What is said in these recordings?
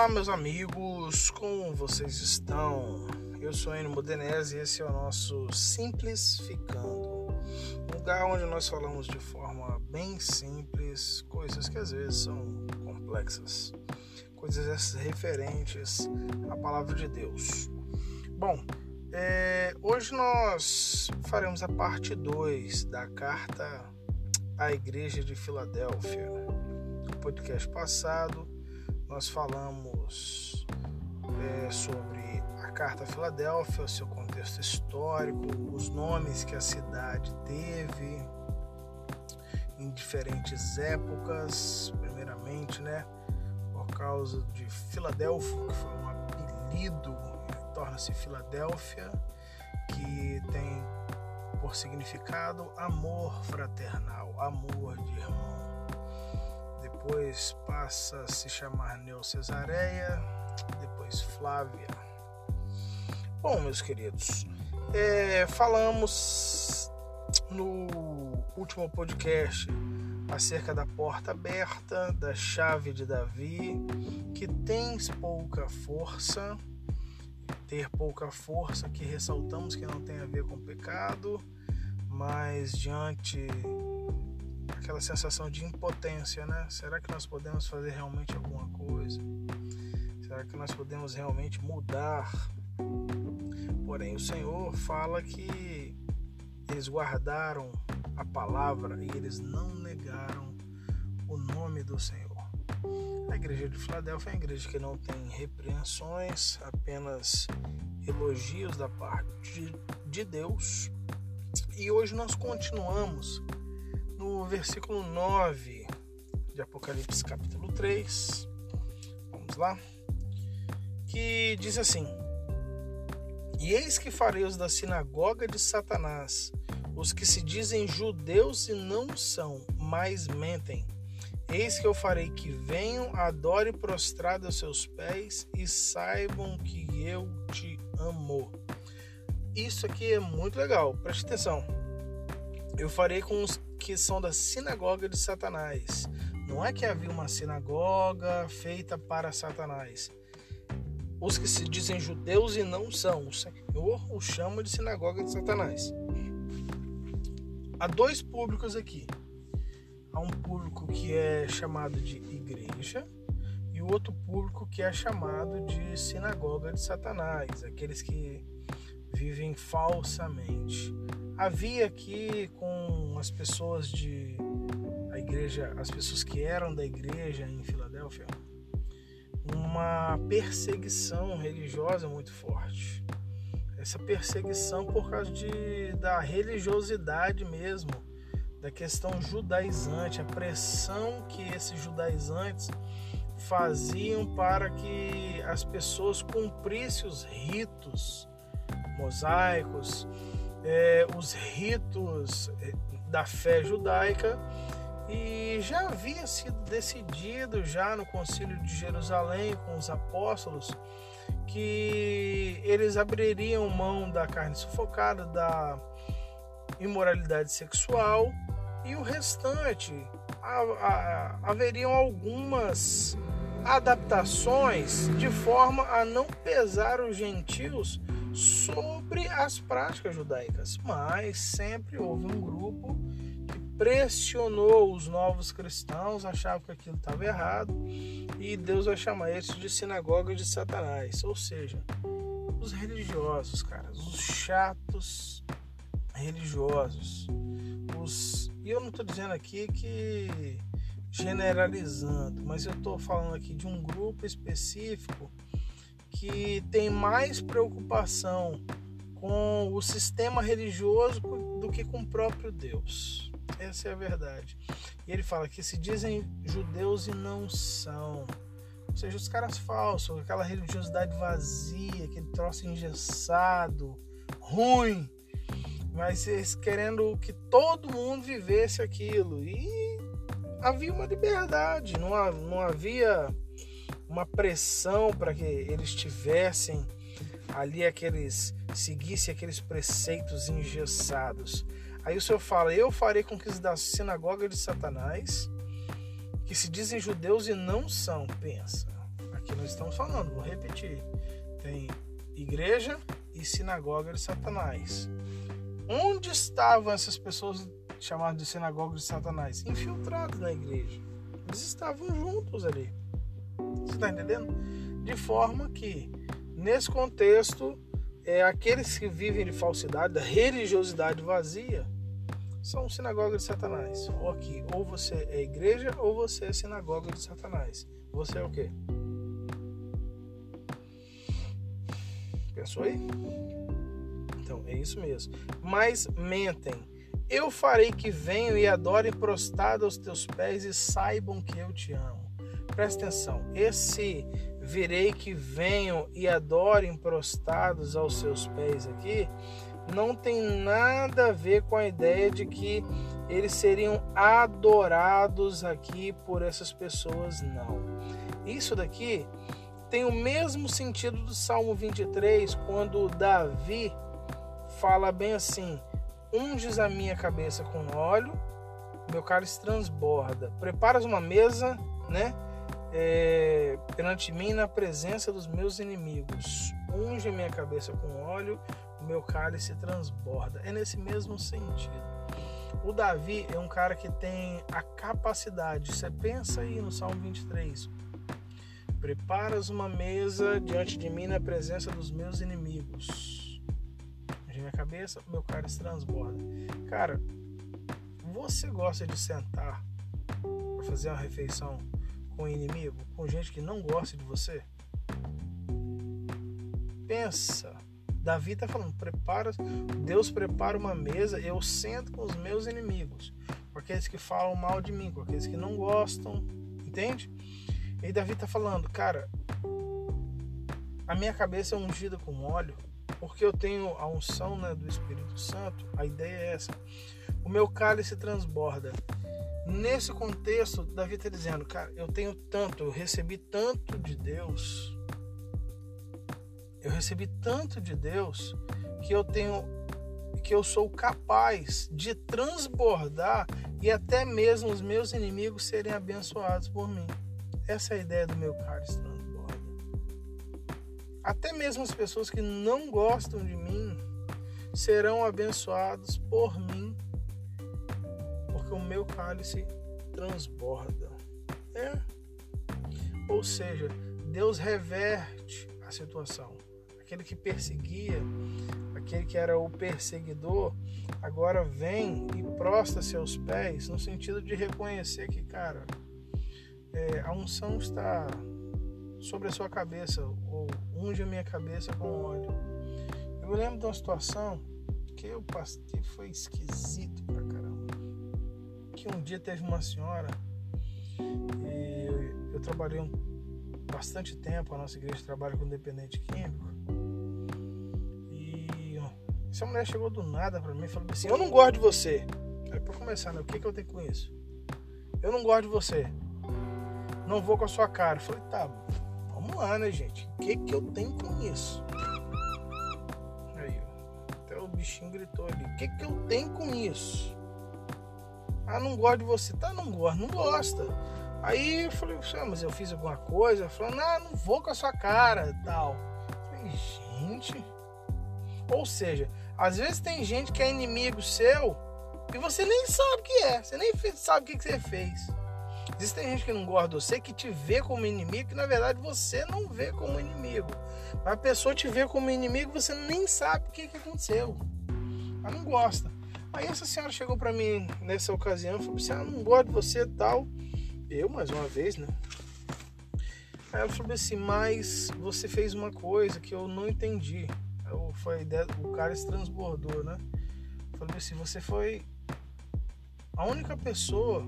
Olá, meus amigos, como vocês estão? Eu sou Enio Modenese e esse é o nosso Simplificando, um lugar onde nós falamos de forma bem simples coisas que às vezes são complexas, coisas referentes à palavra de Deus. Bom, é, hoje nós faremos a parte 2 da carta à Igreja de Filadélfia. No podcast passado, nós falamos é, sobre a Carta Filadélfia, o seu contexto histórico, os nomes que a cidade teve em diferentes épocas, primeiramente, né, por causa de Filadélfia, que foi um apelido, torna-se Filadélfia, que tem por significado amor fraternal, amor de irmão depois passa a se chamar Neocesareia, depois Flávia. Bom, meus queridos, é, falamos no último podcast acerca da porta aberta, da chave de Davi, que tens pouca força, ter pouca força, que ressaltamos que não tem a ver com pecado, mas diante aquela sensação de impotência, né? Será que nós podemos fazer realmente alguma coisa? Será que nós podemos realmente mudar? Porém, o Senhor fala que eles guardaram a palavra e eles não negaram o nome do Senhor. A igreja de Filadélfia é uma igreja que não tem repreensões, apenas elogios da parte de Deus. E hoje nós continuamos no versículo 9 de Apocalipse, capítulo 3. Vamos lá. Que diz assim: E eis que farei os da sinagoga de Satanás, os que se dizem judeus e não são, mas mentem. Eis que eu farei que venham, adore prostrado aos seus pés e saibam que eu te amo. Isso aqui é muito legal, preste atenção. Eu farei com os que são da sinagoga de Satanás. Não é que havia uma sinagoga feita para Satanás. Os que se dizem judeus e não são, o Senhor os chama de sinagoga de Satanás. Há dois públicos aqui. Há um público que é chamado de igreja e o outro público que é chamado de sinagoga de Satanás, aqueles que vivem falsamente. Havia aqui com as pessoas de a igreja, as pessoas que eram da igreja em Filadélfia, uma perseguição religiosa muito forte. Essa perseguição por causa de, da religiosidade mesmo, da questão judaizante, a pressão que esses judaizantes faziam para que as pessoas cumprissem os ritos mosaicos, é, os ritos é, da fé judaica e já havia sido decidido já no Concílio de Jerusalém com os apóstolos que eles abririam mão da carne sufocada, da imoralidade sexual e o restante. Haveriam algumas adaptações de forma a não pesar os gentios sobre as práticas judaicas, mas sempre houve um grupo que pressionou os novos cristãos, achava que aquilo estava errado, e Deus vai chamar eles de sinagoga de Satanás, ou seja, os religiosos, cara, os chatos religiosos, os e eu não estou dizendo aqui que generalizando, mas eu estou falando aqui de um grupo específico que tem mais preocupação com o sistema religioso do que com o próprio Deus. Essa é a verdade. E ele fala que se dizem judeus e não são. Ou seja, os caras falsos, aquela religiosidade vazia, aquele troço engessado, ruim, mas eles querendo que todo mundo vivesse aquilo. E havia uma liberdade, não, não havia uma pressão para que eles tivessem ali aqueles seguissem aqueles preceitos engessados. Aí o Senhor fala: Eu farei com que da sinagoga de Satanás, que se dizem judeus e não são, pensa. Aqui nós estamos falando, vou repetir. Tem igreja e sinagoga de Satanás. Onde estavam essas pessoas chamadas de sinagoga de Satanás? Infiltradas na igreja. Eles estavam juntos ali. Você está entendendo? De forma que, nesse contexto, é, aqueles que vivem de falsidade, da religiosidade vazia, são sinagoga de Satanás. Ou aqui, ou você é igreja ou você é sinagoga de Satanás. Você é o quê? Pensou aí? Então, é isso mesmo. Mas mentem. Eu farei que venham e adorem prostrado aos teus pés e saibam que eu te amo. Presta atenção. Esse virei que venham e adorem prostrados aos seus pés aqui não tem nada a ver com a ideia de que eles seriam adorados aqui por essas pessoas, não. Isso daqui tem o mesmo sentido do Salmo 23, quando Davi fala bem assim: unges a minha cabeça com óleo, meu cálice transborda. Preparas uma mesa, né? É, perante mim na presença dos meus inimigos. Unge minha cabeça com óleo, o meu cálice transborda. É nesse mesmo sentido. O Davi é um cara que tem a capacidade, você pensa aí no Salmo 23. Preparas uma mesa diante de mim na presença dos meus inimigos. De minha cabeça, meu cálice transborda. Cara, você gosta de sentar para fazer uma refeição com o inimigo, com gente que não gosta de você? Pensa Davi está falando: prepara, Deus prepara uma mesa, eu sento com os meus inimigos, com aqueles que falam mal de mim, com aqueles que não gostam, entende? E Davi está falando, cara, a minha cabeça é ungida com óleo, porque eu tenho a unção né, do Espírito Santo. A ideia é essa. O meu cálice transborda. Nesse contexto, Davi está dizendo, cara, eu tenho tanto, eu recebi tanto de Deus eu recebi tanto de Deus que eu tenho que eu sou capaz de transbordar e até mesmo os meus inimigos serem abençoados por mim. Essa é a ideia do meu cálice transborda. Até mesmo as pessoas que não gostam de mim serão abençoados por mim, meu cálice transborda. É. Ou seja, Deus reverte a situação aquele que perseguia, aquele que era o perseguidor, agora vem e prostra seus pés no sentido de reconhecer que, cara, é, a unção está sobre a sua cabeça, ou unge a minha cabeça com óleo. Eu lembro de uma situação que eu passei, foi esquisito. Que um dia teve uma senhora, e eu trabalhei um, bastante tempo, a nossa igreja trabalha com dependente químico. Essa mulher chegou do nada pra mim e falou assim: Eu não gosto de você. Aí pra começar, né? O que, que eu tenho com isso? Eu não gosto de você. Não vou com a sua cara. Eu falei: Tá, vamos lá, né, gente? O que, que eu tenho com isso? Aí. Até o bichinho gritou ali: O que, que eu tenho com isso? Ah, não gosto de você. Tá, não gosto, não gosta. Aí eu falei: ah, Mas eu fiz alguma coisa? Falou: Não, não vou com a sua cara tal. Falei: Gente. Ou seja, às vezes tem gente que é inimigo seu e você nem sabe o que é, você nem sabe o que, você fez. Existe gente que não gosta de você, que te vê como inimigo, que na verdade você não vê como inimigo. Mas a pessoa te vê como inimigo, você nem sabe o que, que aconteceu. Ela não gosta. Aí essa senhora chegou para mim nessa ocasião falou assim: ah, não gosto de você tal. Eu, mais uma vez, né? Aí ela falou assim: mas você fez uma coisa que eu não entendi foi a ideia, o cara se transbordou, né? Falei assim, você foi a única pessoa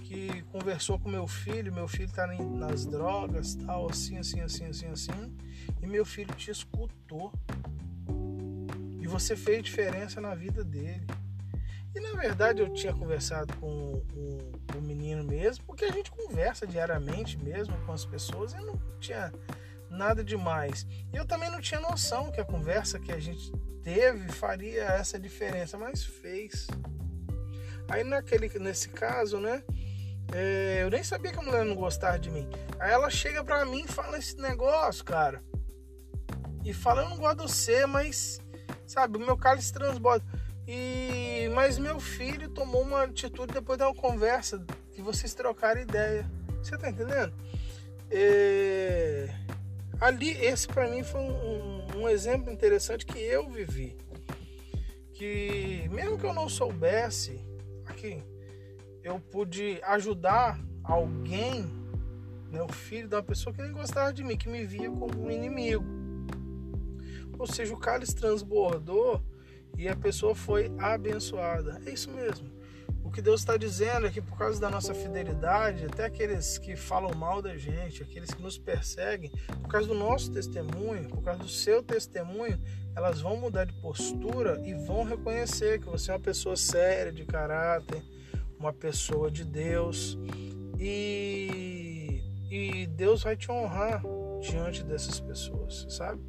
que conversou com meu filho, meu filho tá nas drogas, tal, assim, assim, assim, assim, assim, e meu filho te escutou. Você fez diferença na vida dele. E na verdade eu tinha conversado com o, o menino mesmo, porque a gente conversa diariamente mesmo com as pessoas, eu não tinha nada demais. E eu também não tinha noção que a conversa que a gente teve faria essa diferença, mas fez. Aí naquele, nesse caso, né, É, eu nem sabia que a mulher não gostava de mim. Aí ela chega pra mim e fala esse negócio, cara. E fala, eu não gosto de você, mas, sabe, o meu cálice transborda. E, mas meu filho tomou uma atitude depois de uma conversa que vocês trocaram ideia. Você tá entendendo? É, ali, esse para mim foi um, um, um exemplo interessante que eu vivi. Que mesmo que eu não soubesse, aqui, eu pude ajudar alguém, o filho uma pessoa que nem gostava de mim, que me via como um inimigo. Ou seja, o cálice transbordou e a pessoa foi abençoada. É isso mesmo. O que Deus está dizendo é que por causa da nossa fidelidade, até aqueles que falam mal da gente, aqueles que nos perseguem, por causa do nosso testemunho, por causa do seu testemunho, elas vão mudar de postura e vão reconhecer que você é uma pessoa séria, de caráter, uma pessoa de Deus e, e Deus vai te honrar diante dessas pessoas, sabe?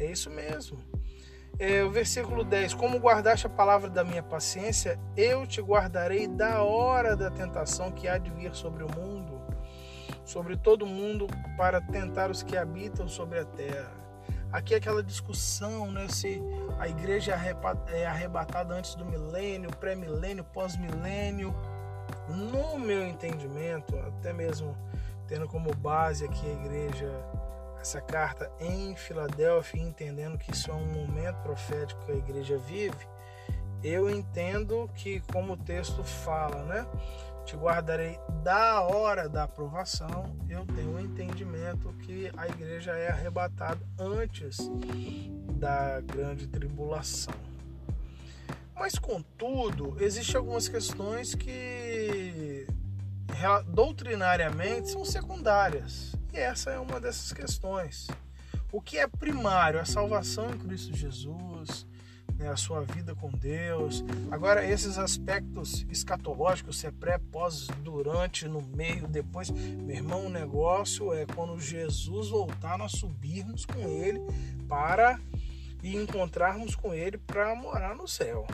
É isso mesmo. É, o versículo 10: Como guardaste a palavra da minha paciência, eu te guardarei da hora da tentação que há de vir sobre o mundo, sobre todo mundo, para tentar os que habitam sobre a terra. Aqui é aquela discussão, né? Se a igreja é arrebatada antes do milênio, pré-milênio, pós-milênio. No meu entendimento, até mesmo tendo como base aqui a igreja, essa carta em Filadélfia, entendendo que isso é um momento profético que a igreja vive, eu entendo que, como o texto fala, né? te guardarei da hora da aprovação, eu tenho um entendimento que a igreja é arrebatada antes da grande tribulação. Mas, contudo, existem algumas questões que doutrinariamente são secundárias. E essa é uma dessas questões. O que é primário? A salvação em Cristo Jesus, né, a sua vida com Deus. Agora, esses aspectos escatológicos, se é pré, pós, durante, no meio, depois. Meu irmão, o negócio é quando Jesus voltar, nós subirmos com Ele para e encontrarmos com Ele para morar no céu.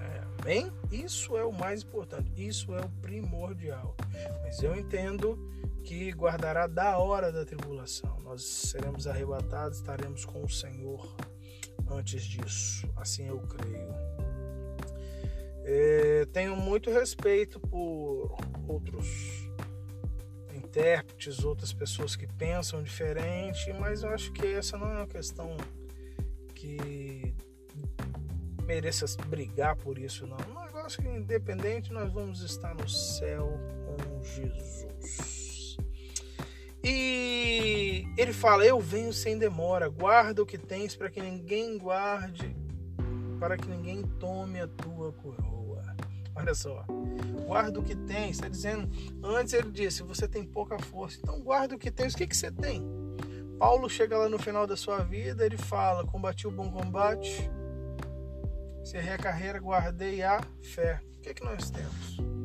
É, amém? Isso é o mais importante, isso é o primordial. Mas eu entendo que guardará da hora da tribulação. Nós seremos arrebatados, estaremos com o Senhor antes disso. Assim eu creio. É, tenho muito respeito por outros intérpretes, outras pessoas que pensam diferente, mas eu acho que essa não é uma questão que mereça brigar por isso, não. Um negócio que, independente, nós vamos estar no céu com Jesus. E ele fala: Eu venho sem demora, guarda o que tens para que ninguém guarde, para que ninguém tome a tua coroa. Olha só, guarda o que tens. Está dizendo, antes ele disse: Você tem pouca força, então guarda o que tens. O que, que você tem? Paulo chega lá no final da sua vida, ele fala: Combati o bom combate, cerrei a carreira, guardei a fé. O que, que nós temos?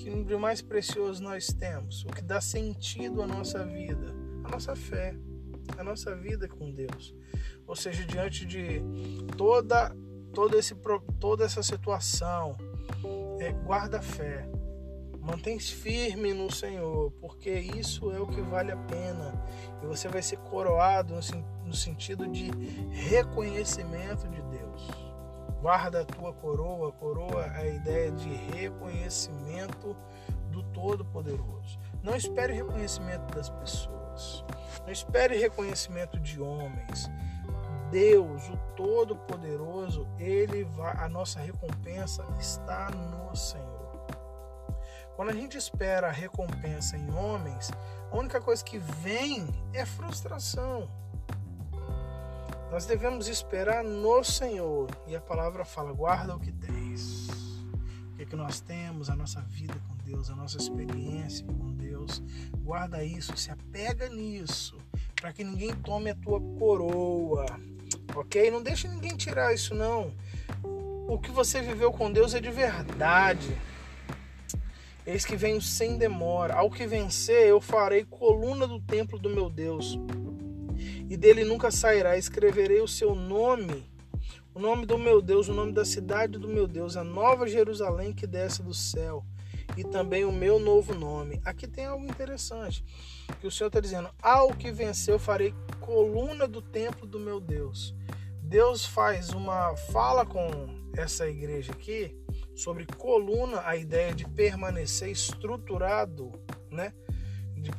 Que de mais precioso nós temos, o que dá sentido à nossa vida, a nossa fé, a nossa vida com Deus. Ou seja, diante de toda toda esse toda essa situação, é, guarda fé. Mantém-se firme no Senhor, porque isso é o que vale a pena. E você vai ser coroado no, no sentido de reconhecimento de Deus. Guarda a tua coroa. Coroa é a ideia de reconhecimento do Todo-Poderoso. Não espere reconhecimento das pessoas. Não espere reconhecimento de homens. Deus, o Todo-Poderoso, ele vai, a nossa recompensa está no Senhor. Quando a gente espera a recompensa em homens, a única coisa que vem é frustração. Nós devemos esperar no Senhor. E a palavra fala: guarda o que tens. O que, é que nós temos, a nossa vida com Deus, a nossa experiência com Deus. Guarda isso, se apega nisso, para que ninguém tome a tua coroa. Ok? Não deixe ninguém tirar isso, não. O que você viveu com Deus é de verdade. Eis que venho sem demora. Ao que vencer, eu farei coluna do templo do meu Deus e dele nunca sairá. Escreverei o seu nome, o nome do meu Deus, o nome da cidade do meu Deus, a nova Jerusalém que desce do céu, e também o meu novo nome. Aqui tem algo interessante, que o Senhor está dizendo: ao que venceu farei coluna do templo do meu Deus. Deus faz uma fala com essa igreja aqui sobre coluna, a ideia de permanecer estruturado, né? De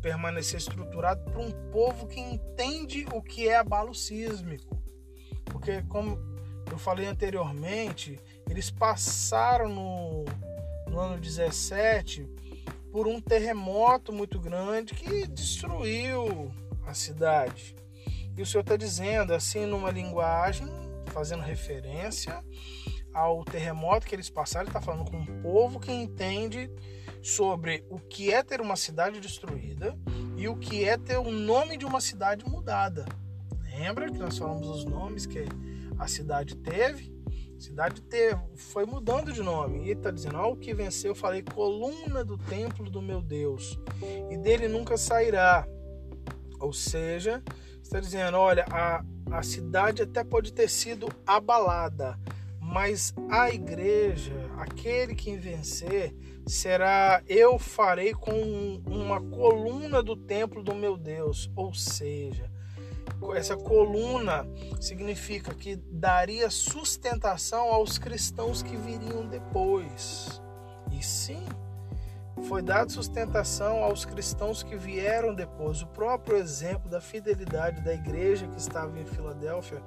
permanecer estruturado para um povo que entende o que é abalo sísmico. Porque, como eu falei anteriormente, eles passaram no, no ano 17 por um terremoto muito grande que destruiu a cidade. E o Senhor está dizendo, assim, numa linguagem, fazendo referência ao terremoto que eles passaram, ele está falando com um povo que entende sobre o que é ter uma cidade destruída e o que é ter o nome de uma cidade mudada. Lembra que nós falamos os nomes que a cidade teve? A cidade teve, foi mudando de nome. E está dizendo: Ao que venceu, falei, coluna do templo do meu Deus, e dele nunca sairá. Ou seja, está dizendo: olha, a, a cidade até pode ter sido abalada, mas a igreja, aquele que vencer, será eu farei com uma coluna do templo do meu Deus. Ou seja, essa coluna significa que daria sustentação aos cristãos que viriam depois. E sim, foi dada sustentação aos cristãos que vieram depois. O próprio exemplo da fidelidade da igreja que estava em Filadélfia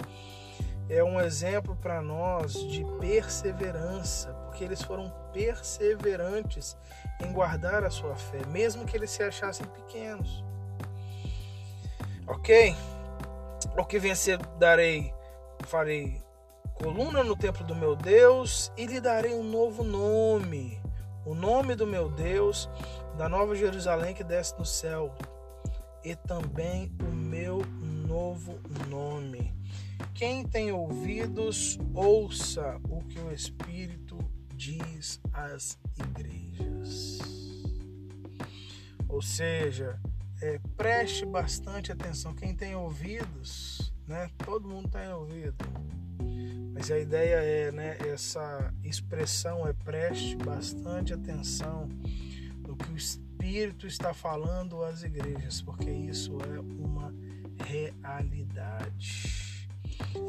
é um exemplo para nós de perseverança, porque eles foram perseverantes em guardar a sua fé, mesmo que eles se achassem pequenos. Ok? O que vencer darei, farei coluna no templo do meu Deus e lhe darei um novo nome o nome do meu Deus, da nova Jerusalém que desce do céu, e também o meu novo nome. Quem tem ouvidos, ouça o que o Espírito diz às igrejas. Ou seja, é, preste bastante atenção. Quem tem ouvidos, né? Todo mundo tem ouvido mas a ideia é, né, essa expressão é preste bastante atenção no que o Espírito está falando às igrejas, porque isso é uma realidade.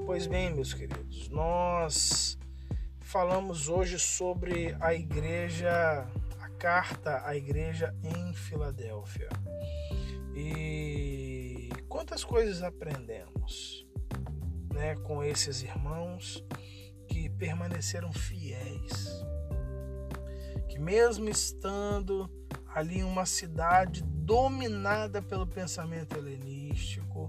Pois bem, meus queridos, nós falamos hoje sobre a igreja, a carta à igreja em Filadélfia. E quantas coisas aprendemos? né, com esses irmãos que permaneceram fiéis, que mesmo estando ali em uma cidade dominada pelo pensamento helenístico,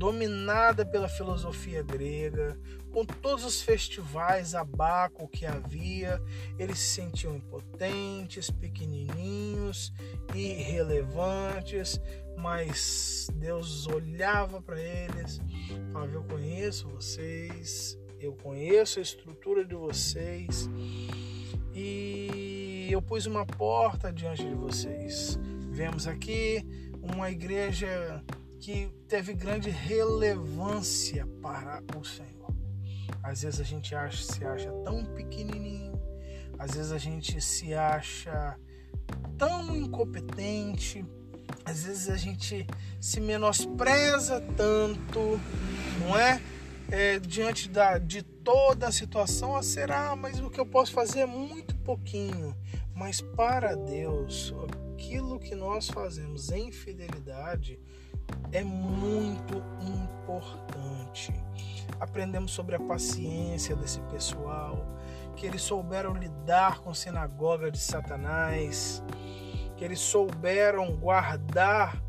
dominada pela filosofia grega, com todos os festivais abaco que havia, eles se sentiam impotentes, pequenininhos, irrelevantes, mas Deus olhava para eles, falava: Eu conheço vocês, eu conheço a estrutura de vocês e eu pus uma porta diante de vocês. Vemos aqui uma igreja que teve grande relevância para o Senhor. Às vezes a gente acha, se acha tão pequenininho, às vezes a gente se acha tão incompetente, às vezes a gente se menospreza tanto, não é? é diante da, de toda a situação, ah, será, mas o que eu posso fazer é muito pouquinho. Mas para Deus, aquilo que nós fazemos em fidelidade é muito importante. Aprendemos sobre a paciência desse pessoal, que eles souberam lidar com a sinagoga de Satanás, que eles souberam guardar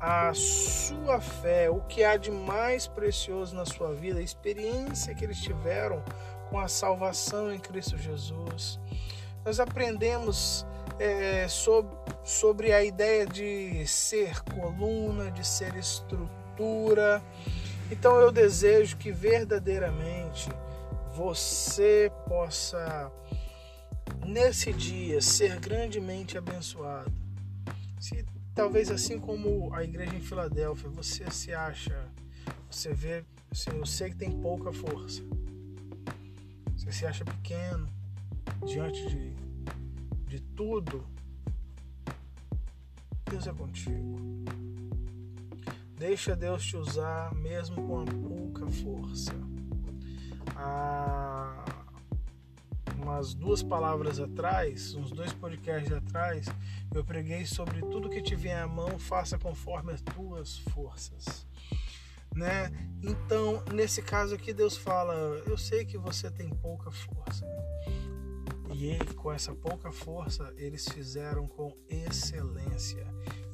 a sua fé, o que há de mais precioso na sua vida, a experiência que eles tiveram com a salvação em Cristo Jesus. Nós aprendemos é, sobre, sobre a ideia de ser coluna, de ser estrutura. Então eu desejo que verdadeiramente você possa nesse dia ser grandemente abençoado. Se talvez assim como a igreja em Filadélfia, você se acha, você vê, eu sei que tem pouca força. Você se acha pequeno diante de de tudo, Deus é contigo. Deixa Deus te usar mesmo com a pouca força. Há umas duas palavras atrás, uns dois podcasts atrás, eu preguei sobre tudo que te vier à mão, faça conforme as tuas forças. Né? Então, nesse caso aqui, Deus fala: Eu sei que você tem pouca força. E com essa pouca força, eles fizeram com excelência.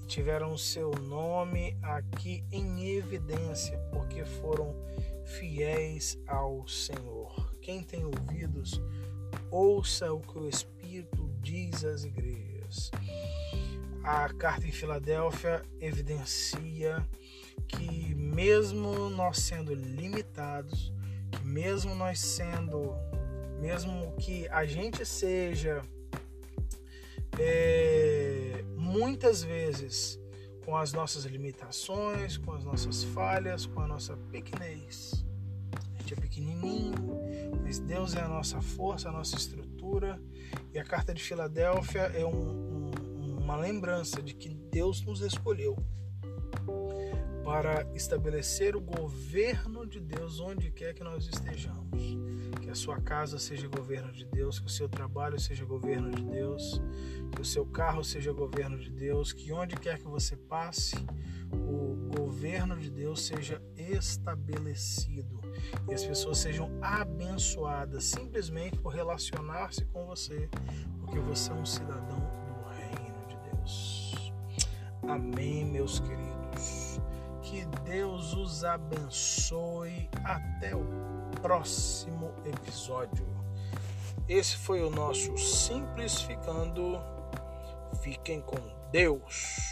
Tiveram o seu nome aqui em evidência, porque foram fiéis ao Senhor. Quem tem ouvidos, ouça o que o Espírito diz às igrejas. A carta em Filadélfia evidencia que, mesmo nós sendo limitados, que mesmo nós sendo mesmo que a gente seja é, muitas vezes com as nossas limitações, com as nossas falhas, com a nossa pequenez. A gente é pequenininho, mas Deus é a nossa força, a nossa estrutura. E a carta de Filadélfia é um, um, uma lembrança de que Deus nos escolheu para estabelecer o governo de Deus onde quer que nós estejamos a sua casa seja governo de Deus, que o seu trabalho seja governo de Deus, que o seu carro seja governo de Deus, que onde quer que você passe, o governo de Deus seja estabelecido e as pessoas sejam abençoadas simplesmente por relacionar-se com você, porque você é um cidadão do reino de Deus. Amém, meus queridos. Que Deus os abençoe. Até o próximo episódio. Esse foi o nosso Simplificando. Fiquem com Deus.